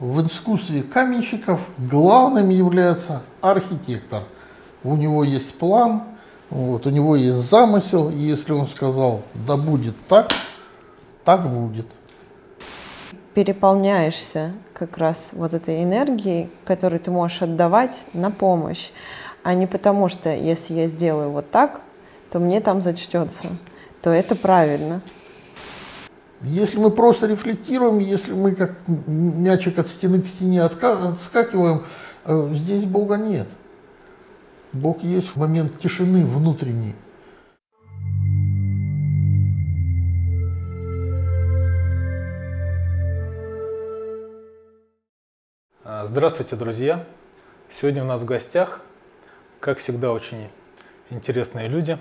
в искусстве каменщиков главным является архитектор. У него есть план, вот, у него есть замысел, и если он сказал, да будет так, так будет. Переполняешься как раз вот этой энергией, которую ты можешь отдавать на помощь, а не потому что если я сделаю вот так, то мне там зачтется, то это правильно. Если мы просто рефлектируем, если мы как мячик от стены к стене отскакиваем, э, здесь Бога нет. Бог есть в момент тишины внутренней. А, здравствуйте, друзья! Сегодня у нас в гостях, как всегда, очень интересные люди.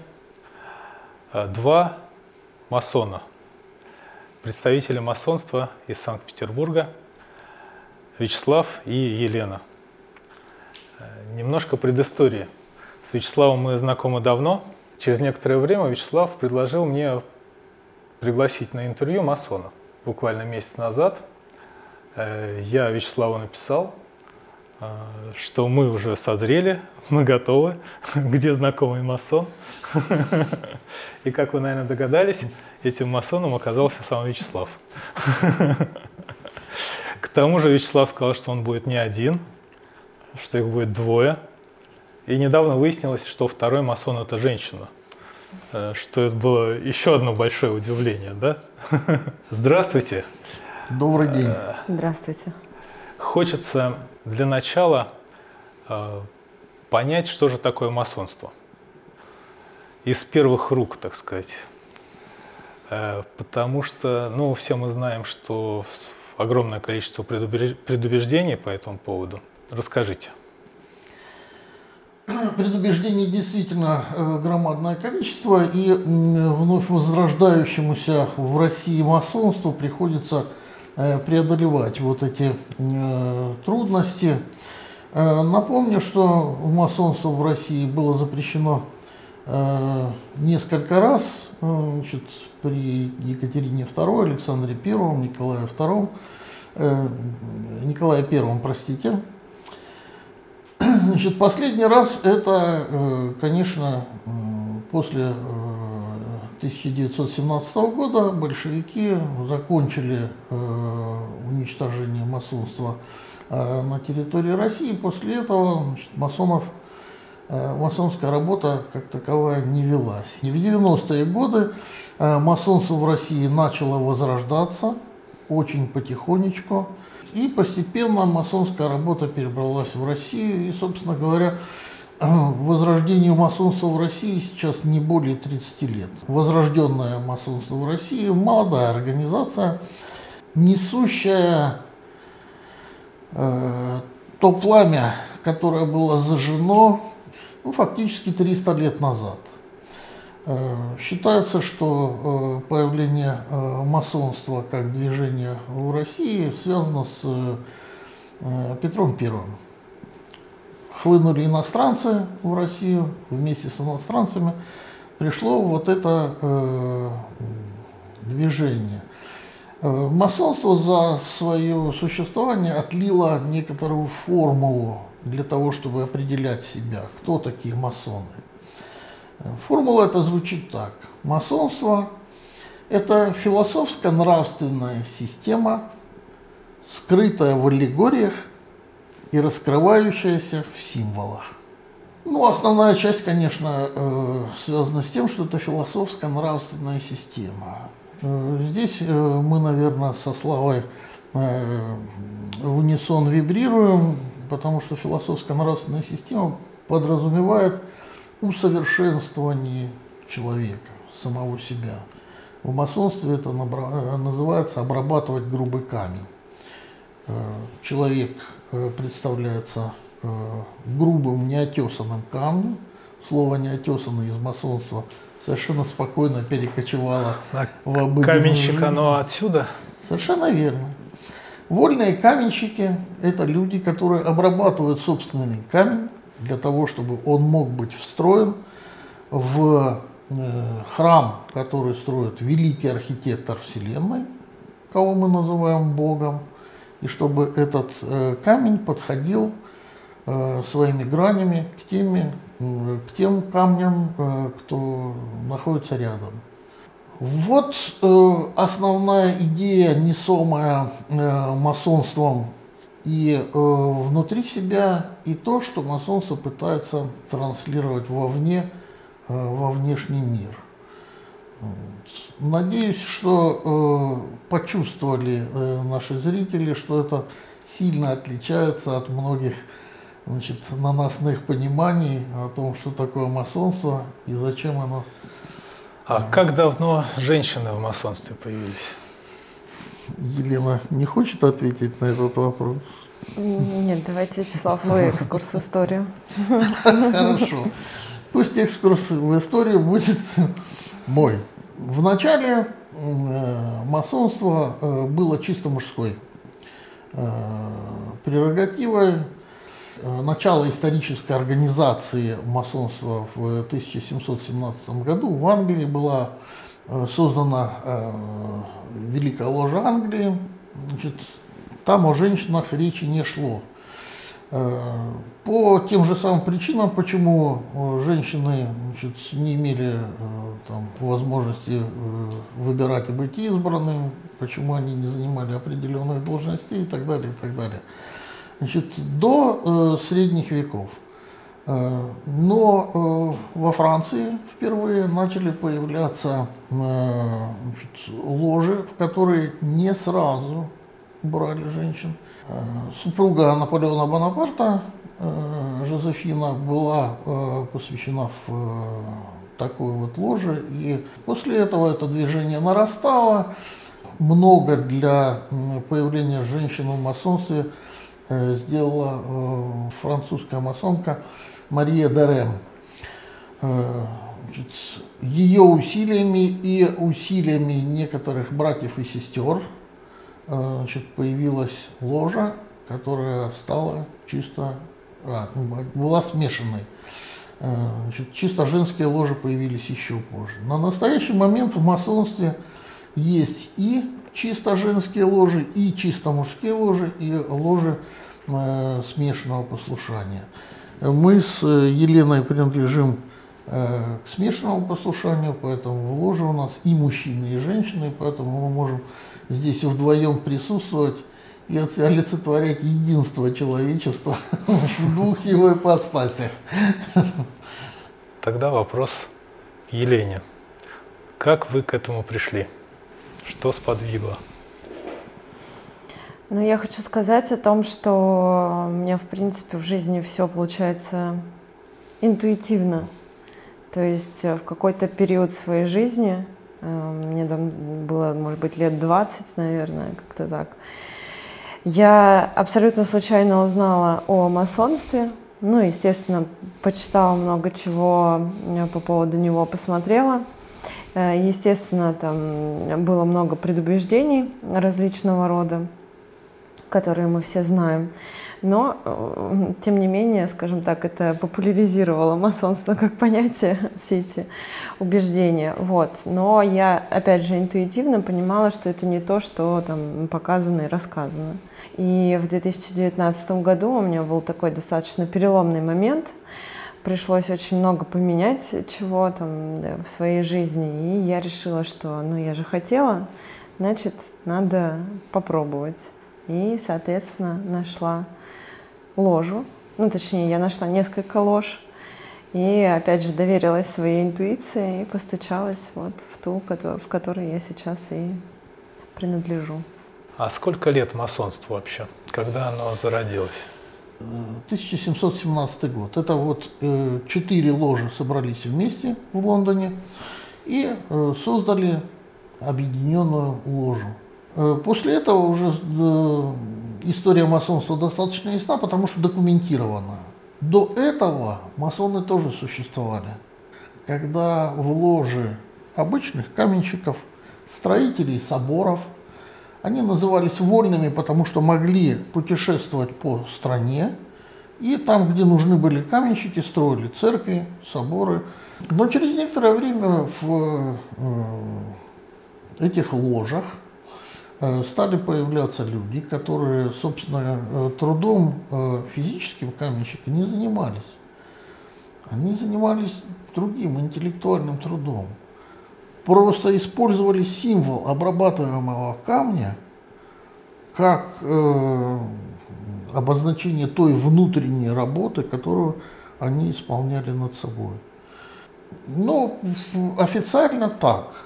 А, два масона – представители масонства из Санкт-Петербурга Вячеслав и Елена. Немножко предыстории. С Вячеславом мы знакомы давно. Через некоторое время Вячеслав предложил мне пригласить на интервью масона. Буквально месяц назад э, я Вячеславу написал, что мы уже созрели, мы готовы, где знакомый масон. И как вы, наверное, догадались, этим масоном оказался сам Вячеслав. К тому же Вячеслав сказал, что он будет не один, что их будет двое. И недавно выяснилось, что второй масон – это женщина. Э, что это было еще одно большое удивление, да? Здравствуйте. Добрый день. Здравствуйте. Хочется для начала э, понять, что же такое масонство. Из первых рук, так сказать. Э, потому что, ну, все мы знаем, что огромное количество предубеждений по этому поводу. Расскажите. Предубеждений действительно э, громадное количество, и вновь возрождающемуся в России масонству приходится преодолевать вот эти трудности. Напомню, что масонство в России было запрещено несколько раз. Значит, при Екатерине II, Александре I, Николае II, э, Николае I, простите. Значит, последний раз это, э, конечно, после 1917 э, года большевики закончили э, уничтожение масонства э, на территории России. После этого значит, масонов масонская работа как таковая не велась. И в 90-е годы Э, масонство в России начало возрождаться очень потихонечку. И постепенно масонская работа перебралась в Россию. И, собственно говоря, возрождению масонства в России сейчас не более 30 лет. Возрожденное масонство в России – молодая организация, несущая э, то пламя, которое было зажжено ну, фактически 300 лет назад – Э, считается, что э, появление масонства как движения в России связано с Петром Первым. Хлынули иностранцы в Россию, вместе с иностранцами пришло вот это движение. Масонство за свое существование отлило некоторую формулу для того, чтобы определять себя, кто такие масоны. Формула эта звучит так. Масонство – это философско-нравственная система, скрытая в аллегориях и раскрывающаяся в символах. Ну, основная часть, конечно, э, связана с тем, что это философско-нравственная система. Э, здесь э, мы, наверное, со Славой в унисон вибрируем, потому что философско-нравственная система подразумевает – усовершенствовании человека, самого себя. В масонстве это называется обрабатывать грубый камень. Э, человек э, представляется грубым, неотесанным камнем. Слово неотесанный из масонства совершенно спокойно перекочевало а в обыденную Каменщик, жизнь. оно отсюда? Совершенно верно. Вольные каменщики – это люди, которые обрабатывают собственный камень для того, чтобы он мог быть встроен в э, храм, который строит великий архитектор Вселенной, кого мы называем Богом, и чтобы этот э, камень подходил э, своими гранями к, теми, к тем камням, э, кто находится рядом. Вот основная идея, несомая масонством и внутри себя, и то, что масонство пытается транслировать вовне, во внешний мир. Надеюсь, что э, почувствовали э, наши зрители, что это сильно отличается от многих значит, наносных пониманий о том, что такое масонство и зачем оно А как давно женщины в масонстве появились? Елена не хочет ответить на этот вопрос? Нет, давайте, Вячеслав, вы экскурс в историю. Хорошо. Пусть экскурс в историю будет мой. Вначале э, масонство э, было чисто мужской э, прерогативой. Начало исторической организации масонства в 1717 году в Англии была создана Великая Ложа Англии. Значит, там о женщинах речи не шло. Э, По тем же самым причинам, почему э, женщины значит, не имели э, там, возможности выбирать и быть избранным, почему они не занимали определенных должностей и так далее, и так далее. Значит, до средних веков. Но во Франции впервые начали появляться значит, ложи, в которые не сразу брали женщин. Супруга Наполеона Бонапарта, э, Жозефина, была э, посвящена в э, такой вот ложе. И после этого это движение нарастало. Много для появления женщин в масонстве сделала французская масонка Мария значит, Ее усилиями и усилиями некоторых братьев и сестер значит, появилась ложа, которая стала чисто, а, была смешанной. Э, Значит, чисто женские ложи появились еще позже. На настоящий момент в масонстве есть и чисто женские ложи, и чисто мужские ложи, и ложи э, смешанного послушания. Мы с э, Еленой принадлежим э, к смешанному послушанию, поэтому в ложе у нас и мужчины, и женщины, поэтому мы можем здесь вдвоем присутствовать и от- олицетворять единство человечества в двух его ипостасях. Тогда вопрос к Елене. Как вы к этому пришли? Что сподвигло? Ну, я хочу сказать о том, что у меня, в принципе, в жизни все получается интуитивно. То есть э, в какой-то период своей жизни, мне там было, может быть, лет 20, наверное, как-то так, я абсолютно случайно узнала о масонстве. Ну, естественно, почитала много чего э, по поводу него, посмотрела. Э, Естественно, там было много предубеждений различного рода, которые мы все знаем. Но, э, тем не менее, скажем так, это популяризировало масонство как понятие, все эти убеждения. Вот. Но я, опять же, интуитивно понимала, что это не то, что там показано и рассказано. И в 2019 году у меня был такой достаточно переломный момент. Пришлось очень много поменять чего там да, в своей жизни. И я решила, что ну я же хотела, значит, надо попробовать. И, соответственно, нашла ложу. Ну, точнее, я нашла несколько лож. И, опять же, доверилась своей интуиции и постучалась вот в ту, в которой я сейчас и принадлежу. А сколько лет масонству вообще? Когда оно зародилось? 1717 год. Это вот э, четыре ложи собрались вместе в Лондоне и э, создали объединенную ложу. Э, После этого уже э, история масонства достаточно ясна, потому что документирована. До этого масоны тоже существовали. Когда в ложе обычных каменщиков, строителей соборов, они назывались вольными, потому что могли путешествовать по стране, и там, где нужны были каменщики, строили церкви, соборы. Но через некоторое время в э, этих ложах стали появляться люди, которые, собственно, э, трудом э, физическим каменщика не занимались. Они занимались другим интеллектуальным трудом. Просто использовали символ обрабатываемого камня как э, обозначение той внутренней работы, которую они исполняли над собой. Ну, официально так.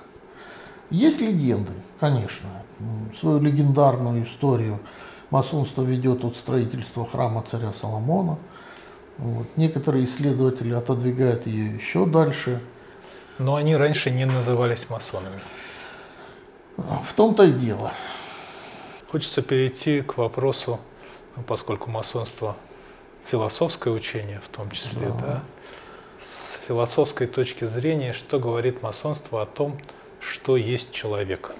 Есть легенды, конечно. Свою легендарную историю масонство ведет от строительства храма царя Соломона. Вот. Некоторые исследователи отодвигают ее еще дальше. Но они раньше не назывались масонами. В том-то и дело. Хочется перейти к вопросу, поскольку масонство философское учение в том числе, да. да, с философской точки зрения, что говорит масонство о том, что есть человек?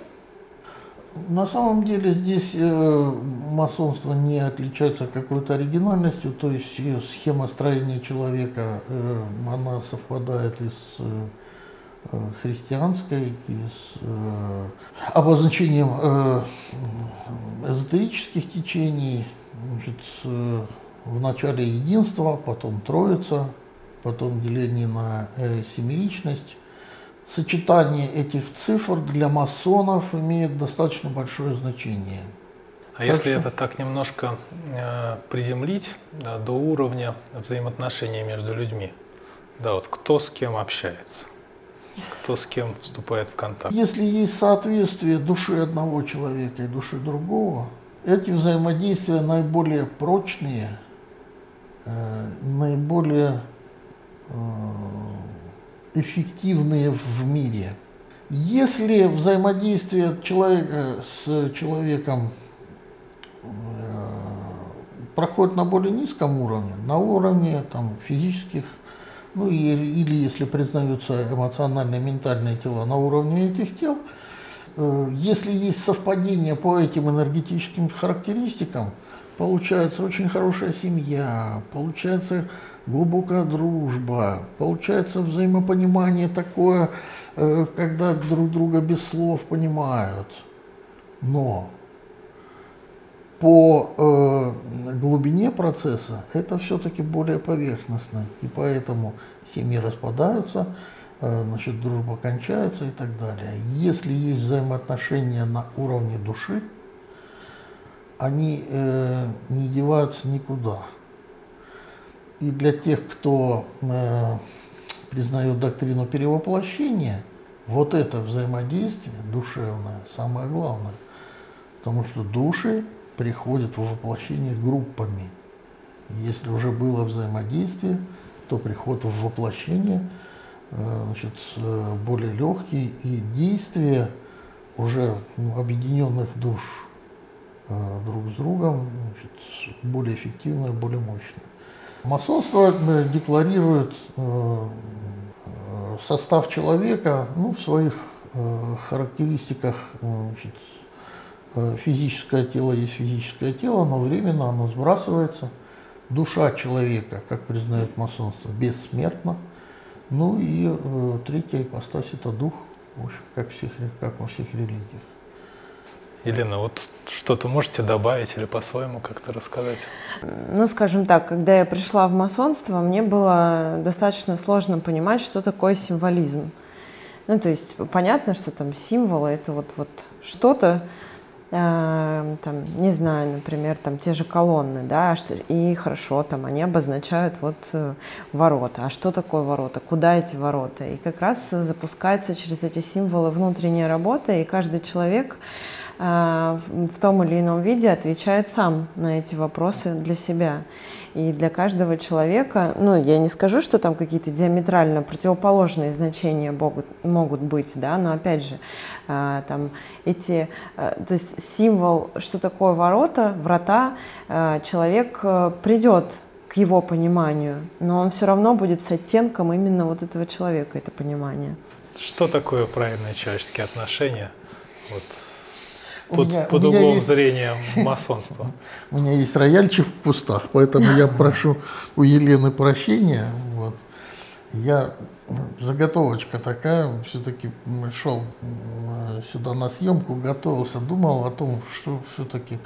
На самом деле здесь э, масонство не отличается какой-то оригинальностью, то есть схема строения человека, э, она совпадает и с э, христианской, и с э, обозначением э, эзотерических течений, значит, э, в начале единство, потом троица, потом деление на э, семеричность сочетание этих цифр для масонов имеет достаточно большое значение. А так если что... это так немножко э, приземлить да, до уровня взаимоотношений между людьми, да, вот кто с кем общается, кто с кем вступает в контакт? Если есть соответствие души одного человека и души другого, эти взаимодействия наиболее прочные, э, наиболее э, эффективные в мире. Если взаимодействие человека с человеком э, проходит на более низком уровне, на уровне там, физических, ну или, или если признаются эмоциональные, ментальные тела на уровне этих тел, э, если есть совпадение по этим энергетическим характеристикам, получается очень хорошая семья, получается глубокая дружба, получается взаимопонимание такое, э, когда друг друга без слов понимают. Но по э, глубине процесса это все-таки более поверхностно, и поэтому семьи распадаются, э, значит, дружба кончается и так далее. Если есть взаимоотношения на уровне души, они э, не деваются никуда. И для тех, кто э, признает доктрину перевоплощения, вот это взаимодействие душевное самое главное. Потому что души приходят в воплощение группами. Если уже было взаимодействие, то приход в воплощение э, значит, э, более легкий и действие уже ну, объединенных душ э, друг с другом значит, более эффективное, более мощное. Масонство э, декларирует э, состав человека ну, в своих э, характеристиках. Значит, физическое тело есть физическое тело, но временно оно сбрасывается. Душа человека, как признает масонство, бессмертна. Ну и третья ипостась – это дух, в общем, как, всех, как во всех религиях. Елена, вот что-то можете добавить или по-своему как-то рассказать? Ну, скажем так, когда я пришла в масонство, мне было достаточно сложно понимать, что такое символизм. Ну, то есть понятно, что там символы — это вот, вот что-то, э, там, не знаю, например, там те же колонны, да, что, и хорошо, там они обозначают вот э, ворота. А что такое ворота? Куда эти ворота? И как раз запускается через эти символы внутренняя работа, и каждый человек а, в том или ином виде отвечает сам на эти вопросы для себя. И для каждого человека, ну, я не скажу, что там какие-то диаметрально противоположные значения могут, могут быть, да, но опять же, а, там эти, а, то есть символ, что такое ворота, врата, человек э, придет к его пониманию, но он все равно будет с оттенком именно вот этого человека, это понимание. Что такое правильные человеческие отношения? Вот под, меня, под углом есть... зрения масонства. У меня есть рояльчик в кустах, поэтому я прошу у Елены прощения. Вот. Я заготовочка такая, все-таки шел сюда на съемку, готовился, думал о том, что все-таки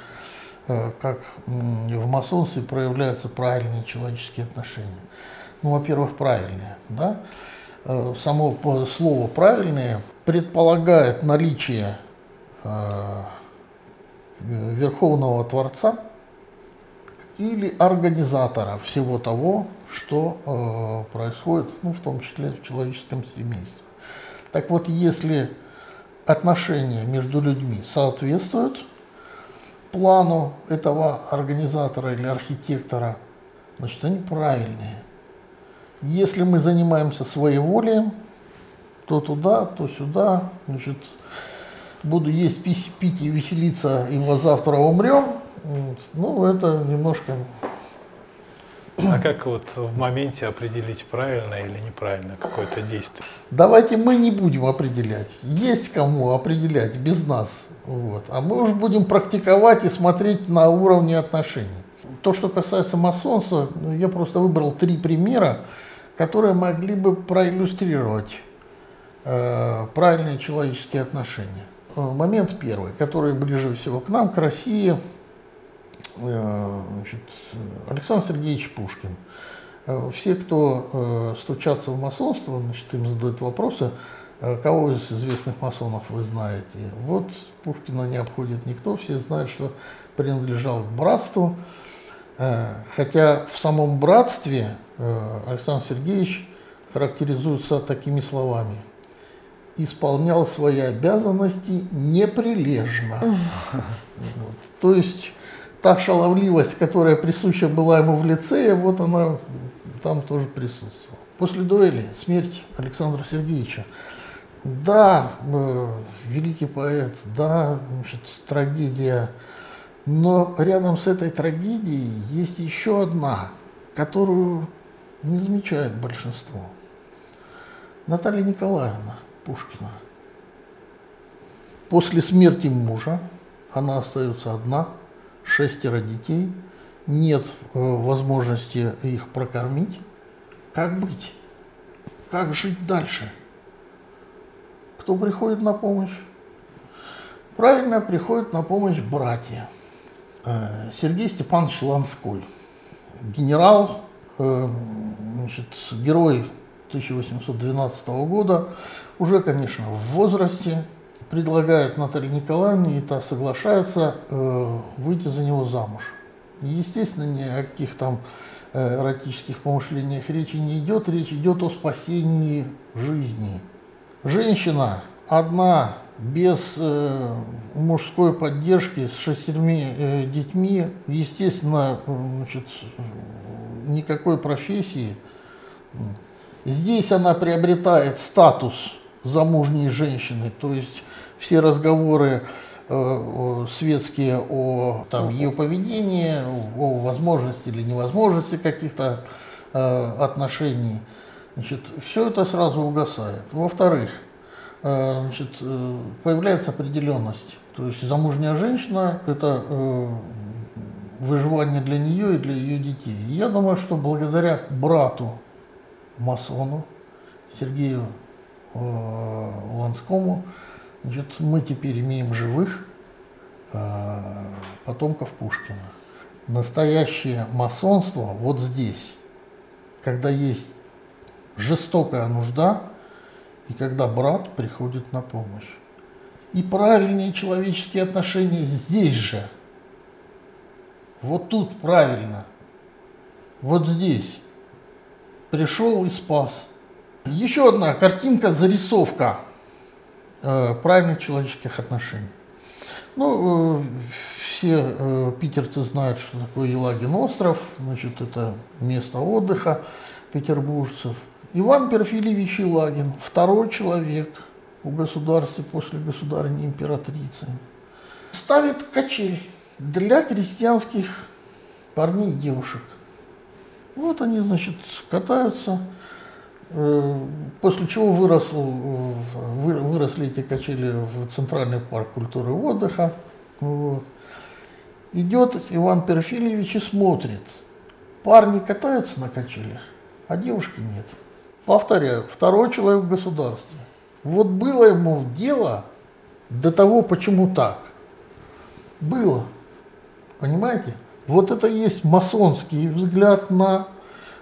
э, как в масонстве проявляются правильные человеческие отношения. Ну, во-первых, правильные, да. Э, само слово правильные предполагает наличие э, Верховного Творца или организатора всего того, что э, происходит, ну, в том числе в человеческом семействе. Так вот, если отношения между людьми соответствуют плану этого организатора или архитектора, значит, они правильные. Если мы занимаемся своеволием, то туда, то сюда, значит, буду есть, пить, пить и веселиться, и вот завтра умрем, ну, это немножко а как вот в моменте определить правильно или неправильно какое-то действие? Давайте мы не будем определять. Есть кому определять без нас. Вот. А мы уже будем практиковать и смотреть на уровне отношений. То, что касается масонства, ну, я просто выбрал три примера, которые могли бы проиллюстрировать э, правильные человеческие отношения. Э, момент первый, который ближе всего к нам, к России – Э, значит, Александр Сергеевич Пушкин. Э, все, кто стучатся в масонство, значит, им задают вопросы, кого из известных масонов вы знаете. Вот Пушкина не обходит никто, все знают, что принадлежал к братству. Хотя в самом братстве Александр Сергеевич характеризуется такими словами. Исполнял свои обязанности неприлежно. Вот. То есть та шаловливость, которая присуща была ему в лице, вот она там тоже присутствовала. После дуэли смерть Александра Сергеевича. Да, э, великий поэт, да, значит, трагедия, но рядом с этой трагедией есть еще одна, которую не замечает большинство. Наталья Николаевна Пушкина. После смерти мужа она остается одна – шестеро детей, нет э, возможности их прокормить. Как быть? Как жить дальше? Кто приходит на помощь? Правильно, приходит на помощь братья. Э, Сергей Степанович Ланской, генерал, э, значит, герой 1812 года, уже, конечно, в возрасте, предлагает Наталье Николаевне, и та соглашается э, выйти за него замуж. Естественно, ни о каких там э, эротических помышлениях речи не идет, речь идет о спасении жизни. Женщина одна, без э, мужской поддержки, с шестерми э, детьми, естественно, значит, никакой профессии. Здесь она приобретает статус замужней женщины, то есть все разговоры э, светские о там, ее поведении, о возможности или невозможности каких-то э, отношений, значит, все это сразу угасает. Во-вторых, э, значит, появляется определенность. То есть замужняя женщина – это выживание для нее и для ее детей. И я думаю, что благодаря брату масону Сергею Ланскому, Значит, мы теперь имеем живых э, потомков Пушкина. Настоящее масонство вот здесь, когда есть жестокая нужда и когда брат приходит на помощь. И правильные человеческие отношения здесь же. Вот тут правильно. Вот здесь. Пришел и спас. Еще одна картинка, зарисовка Э, правильных человеческих отношений. Ну, э, все э, питерцы знают, что такое Елагин остров, значит, это место отдыха петербуржцев. Иван Перфильевич Елагин, второй человек в государстве после государственной императрицы, ставит качель для крестьянских парней и девушек. Вот они, значит, катаются после чего выросло, выросли эти качели в Центральный парк культуры и отдыха. Вот. Идет Иван Перфильевич и смотрит. Парни катаются на качелях, а девушки нет. Повторяю, второй человек в государстве. Вот было ему дело до того, почему так. Было. Понимаете? Вот это и есть масонский взгляд на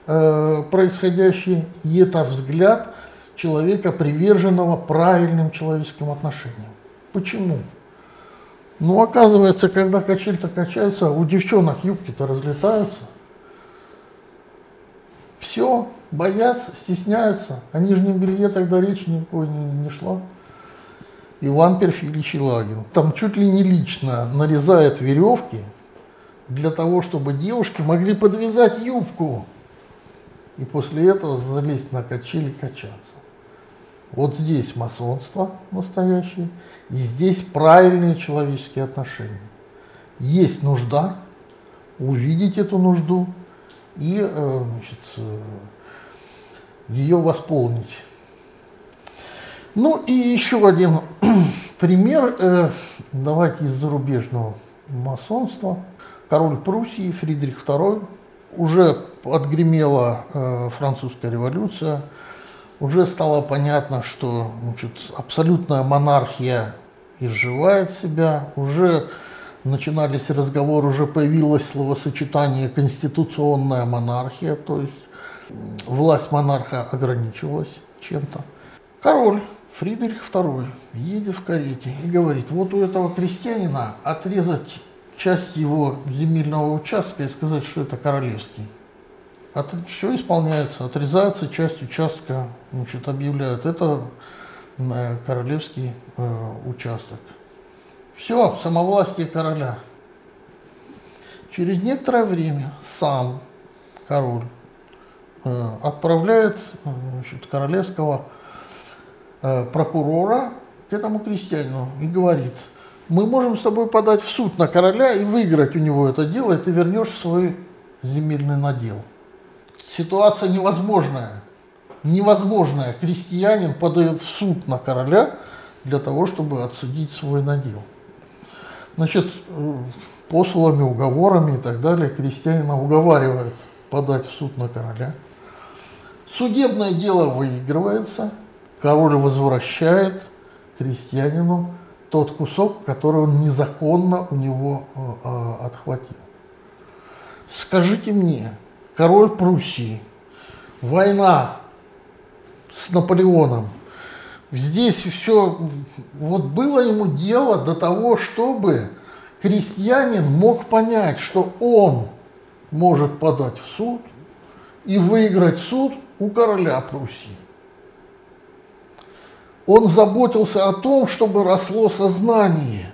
э, происходящее, и это взгляд человека, приверженного правильным человеческим отношениям. Почему? Ну, оказывается, когда качели-то качаются, у девчонок юбки-то разлетаются. Все, боятся, стесняются. О нижнем белье тогда речи никакой не, не шла. Иван Перфильевич Елагин. Там чуть ли не лично нарезает веревки для того, чтобы девушки могли подвязать юбку. И после этого залезть на качели качаться. Вот здесь масонство настоящее, и здесь правильные человеческие отношения. Есть нужда, увидеть эту нужду и э, значит, э, ее восполнить. Ну и еще один пример, э, давайте из зарубежного масонства. Король Пруссии Фридрих II, уже отгремела французская революция, уже стало понятно, что значит, абсолютная монархия изживает себя, уже начинались разговоры, уже появилось словосочетание конституционная монархия, то есть власть монарха ограничивалась чем-то. Король Фридрих II едет в карете и говорит, вот у этого крестьянина отрезать часть его земельного участка и сказать, что это королевский. От, все исполняется, отрезается часть участка, значит, объявляют, это э, королевский э, участок. Все, самовластие короля. Через некоторое время сам король э, отправляет значит, королевского э, прокурора к этому крестьянину и говорит, мы можем с тобой подать в суд на короля и выиграть у него это дело, и ты вернешь свой земельный надел ситуация невозможная. Невозможная. Крестьянин подает в суд на короля для того, чтобы отсудить свой надел. Значит, посулами, уговорами и так далее крестьянина уговаривают подать в суд на короля. Судебное дело выигрывается, король возвращает крестьянину тот кусок, который он незаконно у него э, э отхватил. Скажите мне, король Пруссии, война с Наполеоном. Здесь все, вот было ему дело до того, чтобы крестьянин мог понять, что он может подать в суд и выиграть суд у короля Пруссии. Он заботился о том, чтобы росло сознание,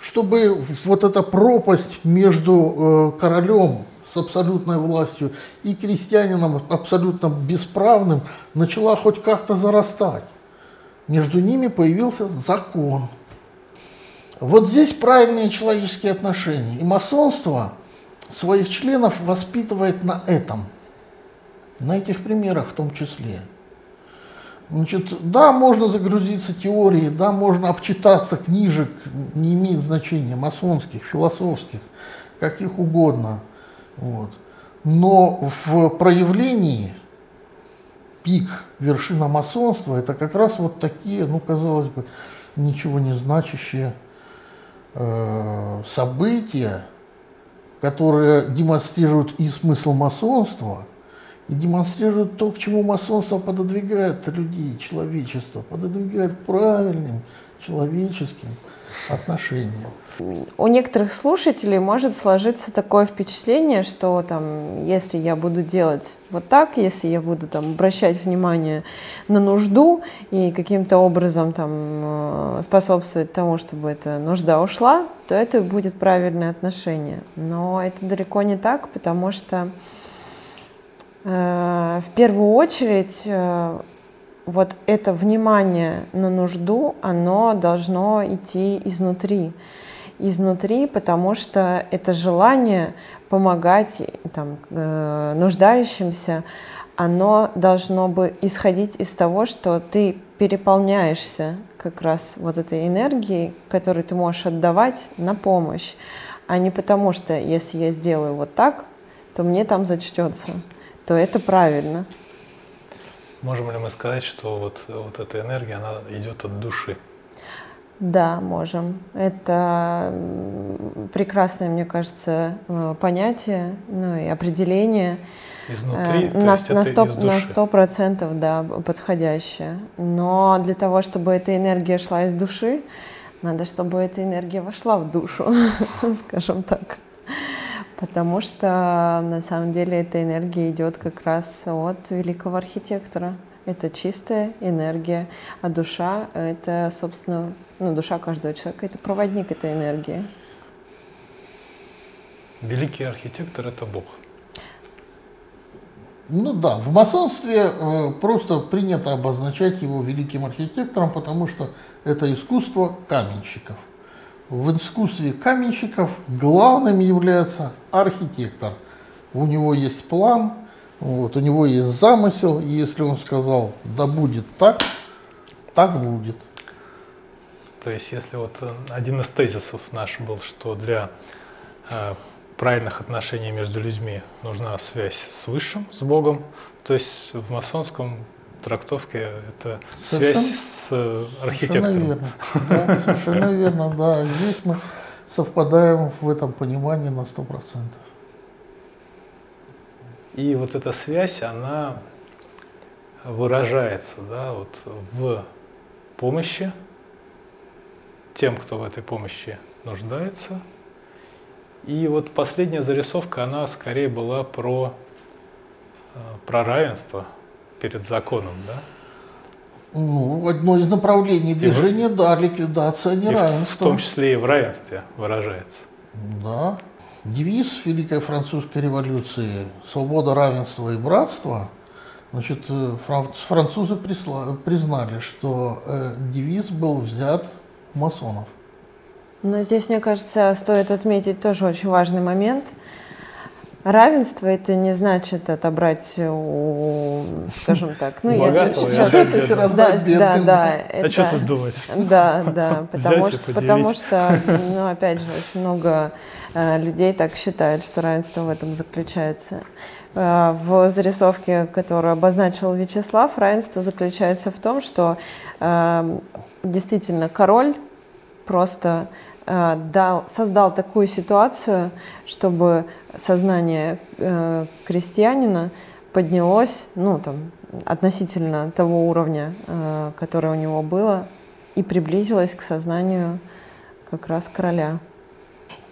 чтобы вот эта пропасть между э, королем с абсолютной властью и крестьянином абсолютно бесправным начала хоть как-то зарастать. Между ними появился закон. Вот здесь правильные человеческие отношения. И масонство своих членов воспитывает на этом, на этих примерах в том числе. Значит, да, можно загрузиться теорией, да, можно обчитаться книжек, не имеет значения, масонских, философских, каких угодно – вот. Но в проявлении пик, вершина масонства, это как раз вот такие, ну, казалось бы, ничего не значащие э, события, которые демонстрируют и смысл масонства, и демонстрируют то, к чему масонство пододвигает людей, человечество, пододвигает правильным человеческим отношениям у некоторых слушателей может сложиться такое впечатление, что там, если я буду делать вот так, если я буду там обращать внимание на нужду и каким-то образом там э, способствовать тому, чтобы эта нужда ушла, то это будет правильное отношение. Но это далеко не так, потому что в первую очередь э, вот это внимание на нужду, оно должно идти изнутри. Изнутри, потому что это желание помогать там, э, нуждающимся, оно должно бы исходить из того, что ты переполняешься как раз вот этой энергией, которую ты можешь отдавать на помощь, а не потому что если я сделаю вот так, то мне там зачтется, то это правильно. Можем ли мы сказать, что вот, вот эта энергия, она идет от души? Да, можем. Это прекрасное, мне кажется, э, понятие, ну и определение. Изнутри, э, на, на, сто, на сто процентов, да, подходящее. Но для того, чтобы эта энергия шла из души, надо, чтобы эта энергия вошла в душу, скажем так. Потому что на самом деле эта энергия идет как раз от великого архитектора. Это чистая энергия, а душа — это, собственно, ну, душа каждого человека — это проводник этой энергии. Великий архитектор — это Бог. Ну да, в масонстве э, просто принято обозначать его великим архитектором, потому что это искусство каменщиков. В искусстве каменщиков главным является архитектор. У него есть план, вот, у него есть замысел, и если он сказал, да будет так, так будет. То есть, если вот э, один из тезисов наш был, что для э, правильных отношений между людьми нужна связь с Высшим, с Богом, то есть в масонском трактовке это совершенно, связь с э, архитектором. Совершенно верно. Да, совершенно верно, да. Здесь мы совпадаем в этом понимании на сто процентов. И вот эта связь, она выражается да, вот в помощи тем, кто в этой помощи нуждается. И вот последняя зарисовка, она скорее была про, э, про равенство перед законом, да? Ну, одно из направлений движения, и да, ликвидация неравенства. В, в том числе и в равенстве выражается. Да. Девиз Великой Французской революции «Свобода, равенство и братство» Значит, э, французы признали, что э, девиз был взят у масонов. Но здесь, мне кажется, стоит отметить тоже очень важный момент. Равенство это не значит отобрать у, скажем так, ну я сейчас, да, да, да, это, а что тут думать? Да, да, потому что, потому что, ну опять же, очень много э, людей так считают, что равенство в этом заключается. Э, в зарисовке, которую обозначил Вячеслав, равенство заключается в том, что э, действительно король просто дал, создал такую ситуацию, чтобы сознание э, крестьянина поднялось, ну, там, относительно того уровня, э, который у него было, и приблизилось к сознанию как раз короля.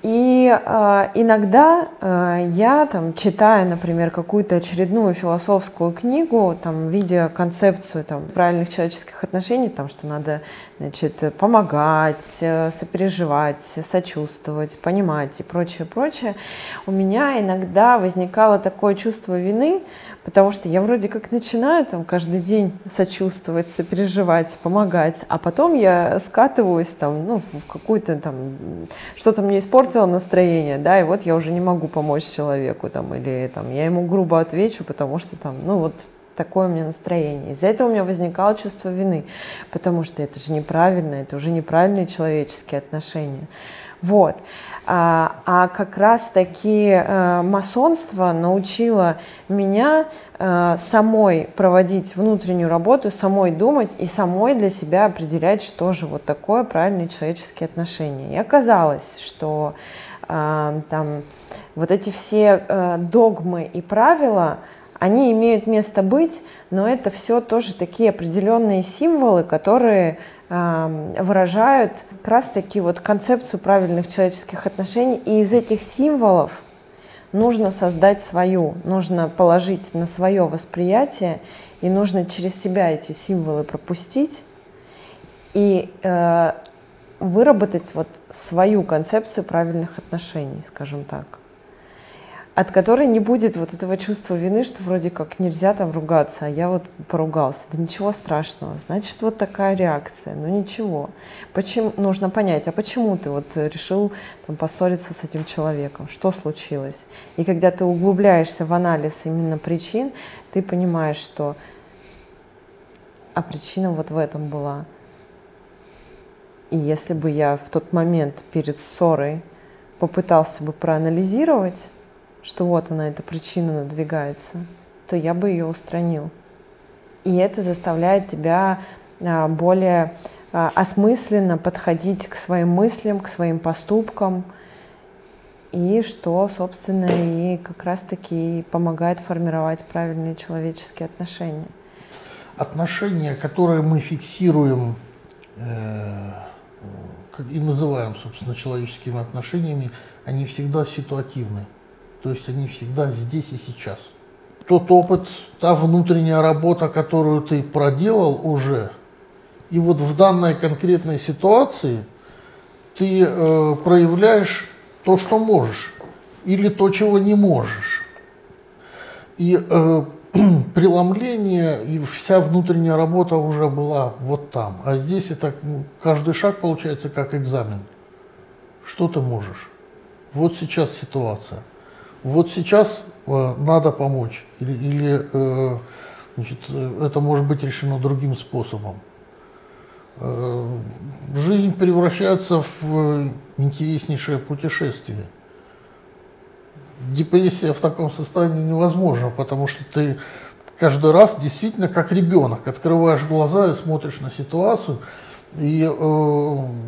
И э, иногда э, я, там, читая, например, какую-то очередную философскую книгу, там, видя концепцию там, правильных человеческих отношений, там, что надо значит, помогать, э, сопереживать, сочувствовать, понимать и прочее, прочее, у меня иногда возникало такое чувство вины, Потому что я вроде как начинаю там каждый день сочувствовать, сопереживать, помогать, а потом я скатываюсь там, ну, в какую-то там, что-то мне испортило настроение, да, и вот я уже не могу помочь человеку там, или там, я ему грубо отвечу, потому что там, ну, вот такое у меня настроение. Из-за этого у меня возникало чувство вины, потому что это же неправильно, это уже неправильные человеческие отношения. Вот. А, а как раз-таки э, масонство научило меня э, самой проводить внутреннюю работу, самой думать и самой для себя определять, что же вот такое правильные человеческие отношения. И оказалось, что э, там вот эти все догмы и правила, они имеют место быть, но это все тоже такие определенные символы, которые выражают как раз-таки вот концепцию правильных человеческих отношений. И из этих символов нужно создать свою, нужно положить на свое восприятие, и нужно через себя эти символы пропустить и э, выработать вот свою концепцию правильных отношений, скажем так от которой не будет вот этого чувства вины, что вроде как нельзя там ругаться, а я вот поругался. Да ничего страшного, значит, вот такая реакция, ну ничего. Почему, нужно понять, а почему ты вот решил там, поссориться с этим человеком, что случилось? И когда ты углубляешься в анализ именно причин, ты понимаешь, что а причина вот в этом была. И если бы я в тот момент перед ссорой попытался бы проанализировать, что вот она, эта причина надвигается, то я бы ее устранил. И это заставляет тебя а, более а, осмысленно подходить к своим мыслям, к своим поступкам, и что, собственно, и как раз-таки помогает формировать правильные человеческие отношения. Отношения, которые мы фиксируем э, и называем, собственно, человеческими отношениями, они всегда ситуативны. То есть они всегда здесь и сейчас. Тот опыт, та внутренняя работа, которую ты проделал уже, и вот в данной конкретной ситуации ты э, проявляешь то, что можешь, или то, чего не можешь. И э, преломление и вся внутренняя работа уже была вот там. А здесь это ну, каждый шаг получается как экзамен. Что ты можешь? Вот сейчас ситуация. Вот сейчас э, надо помочь. Или, или э, значит, это может быть решено другим способом. Э, жизнь превращается в интереснейшее путешествие депрессия в таком состоянии невозможна, потому что ты каждый раз действительно как ребенок открываешь глаза и смотришь на ситуацию и э,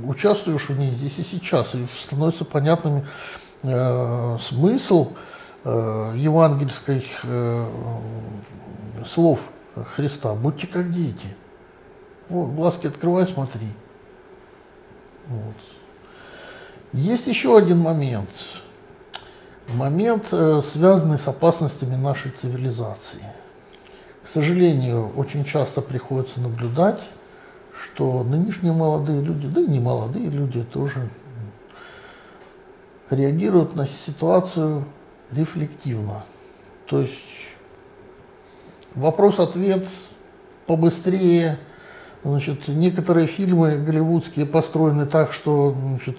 участвуешь в ней здесь и сейчас, и становится понятным э, смысл э, евангельских э, слов Христа. Будьте как дети. Вот, глазки открывай, смотри. Вот. Есть еще один момент – момент, связанный с опасностями нашей цивилизации. К сожалению, очень часто приходится наблюдать, что нынешние молодые люди, да и не молодые люди тоже, реагируют на ситуацию рефлективно. То есть вопрос-ответ побыстрее. Значит, некоторые фильмы голливудские построены так, что значит,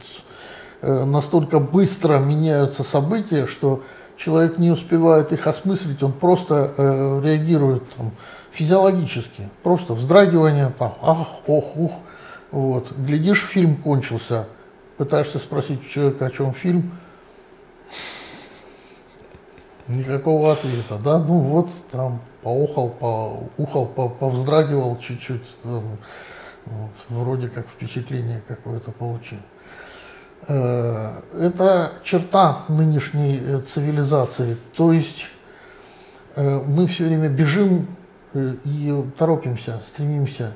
Э, настолько быстро меняются события, что человек не успевает их осмыслить, он просто э, реагирует там, физиологически, просто вздрагивание, там, ах, ох, ух, вот. Глядишь, фильм кончился, пытаешься спросить у человека, о чем фильм, никакого ответа, да, ну вот там поухал, поухал, повздрагивал чуть-чуть, там, вот, вроде как впечатление какое-то получил. Э, это черта нынешней э, цивилизации. То есть э, мы все время бежим и торопимся, стремимся.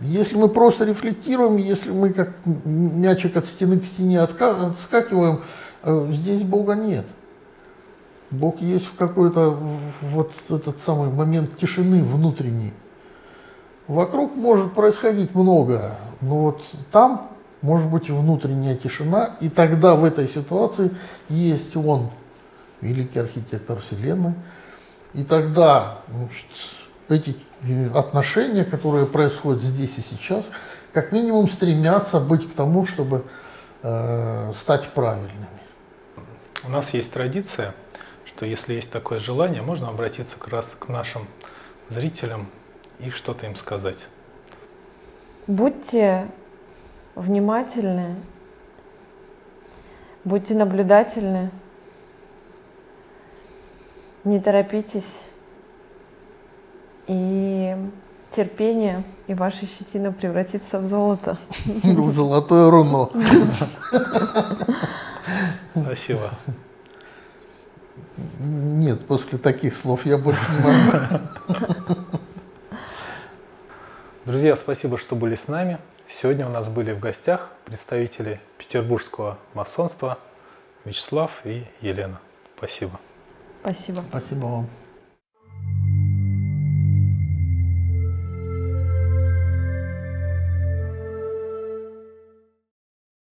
Если мы просто рефлектируем, если мы как мячик от стены к стене отскакиваем, здесь Бога нет. Бог есть в какой-то вот этот самый момент тишины внутренней. Вокруг может происходить многое, но вот там может быть внутренняя тишина, и тогда в этой ситуации есть он, великий архитектор Вселенной, и тогда значит, эти отношения, которые происходят здесь и сейчас, как минимум стремятся быть к тому, чтобы э, стать правильными. У нас есть традиция, что если есть такое желание, можно обратиться как раз к нашим зрителям и что-то им сказать. Будьте внимательны, будьте наблюдательны, не торопитесь, и терпение, и ваша щетина превратится в золото. В золотое руно. Спасибо. Нет, после таких слов я больше не могу. Друзья, спасибо, что были с нами. Сегодня у нас были в гостях представители петербургского масонства Вячеслав и Елена. Спасибо. Спасибо. Спасибо вам.